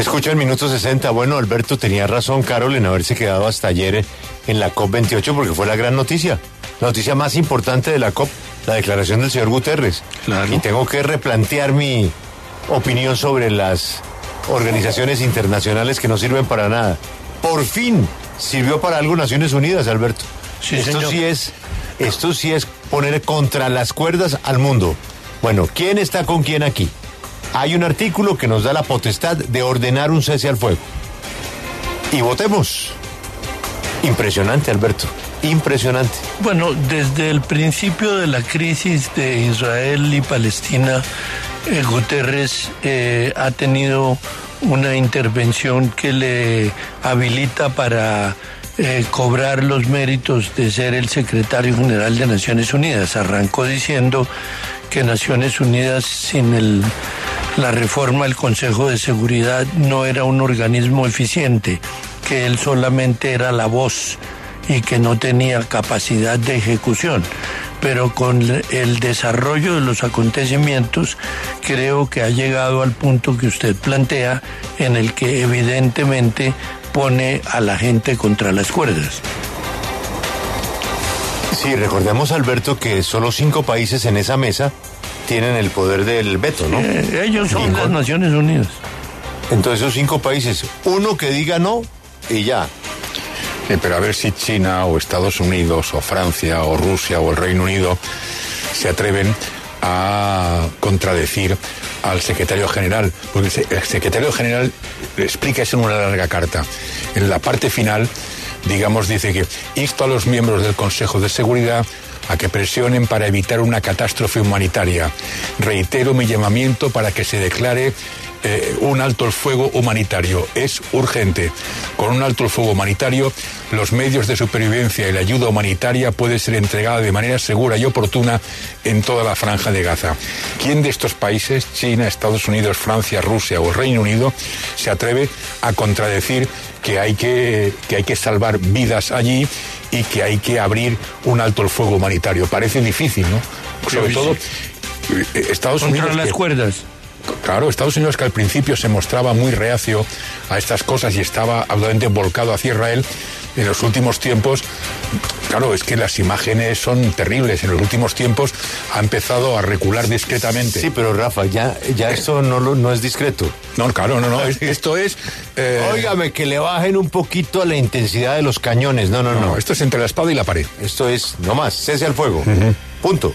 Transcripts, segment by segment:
Escucha el minuto 60. Bueno, Alberto tenía razón, Carol, en haberse quedado hasta ayer en la COP28 porque fue la gran noticia. La noticia más importante de la COP, la declaración del señor Guterres. Claro. Y tengo que replantear mi opinión sobre las organizaciones internacionales que no sirven para nada. Por fin sirvió para algo Naciones Unidas, Alberto. Sí, esto señor. sí es, esto sí es poner contra las cuerdas al mundo. Bueno, ¿quién está con quién aquí? Hay un artículo que nos da la potestad de ordenar un cese al fuego. Y votemos. Impresionante, Alberto. Impresionante. Bueno, desde el principio de la crisis de Israel y Palestina, eh, Guterres eh, ha tenido una intervención que le habilita para eh, cobrar los méritos de ser el secretario general de Naciones Unidas. Arrancó diciendo que Naciones Unidas sin el, la reforma del Consejo de Seguridad no era un organismo eficiente, que él solamente era la voz y que no tenía capacidad de ejecución. Pero con el desarrollo de los acontecimientos creo que ha llegado al punto que usted plantea en el que evidentemente pone a la gente contra las cuerdas. Sí, recordemos, Alberto, que solo cinco países en esa mesa tienen el poder del veto, ¿no? Eh, ellos son las Naciones Unidas. Entonces, esos cinco países, uno que diga no y ya. Eh, pero a ver si China o Estados Unidos o Francia o Rusia o el Reino Unido se atreven a contradecir al secretario general, porque el se- el secretario general explica eso en una larga carta. En la parte final, digamos, dice que insto a los miembros del Consejo de Seguridad a que presionen para evitar una catástrofe humanitaria. Reitero mi llamamiento para que se declare eh, un alto el fuego humanitario. Es urgente. Con un alto el fuego humanitario, los medios de supervivencia y la ayuda humanitaria puede ser entregada de manera segura y oportuna en toda la franja de Gaza. ¿Quién de estos países, China, Estados Unidos, Francia, Rusia o Reino Unido, se atreve a contradecir que hay que, que, hay que salvar vidas allí y que hay que abrir un alto el fuego humanitario? Parece difícil, ¿no? Sobre Sí, todo, sí. eh, Estados Contra Unidos... las que- cuerdas. Claro, Estados Unidos que al principio se mostraba muy reacio a estas cosas y estaba absolutamente volcado hacia Israel, en los últimos tiempos, claro, es que las imágenes son terribles. En los últimos tiempos ha empezado a recular discretamente. Sí, pero Rafa, ya, ya esto no, no es discreto. No, claro, no, no. es- esto es. eh, Óigame, que le bajen un poquito a la intensidad de los cañones. No, no, no. no, esto es entre la espada y la pared. Esto es, no más, cese al fuego. Punto.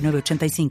906985.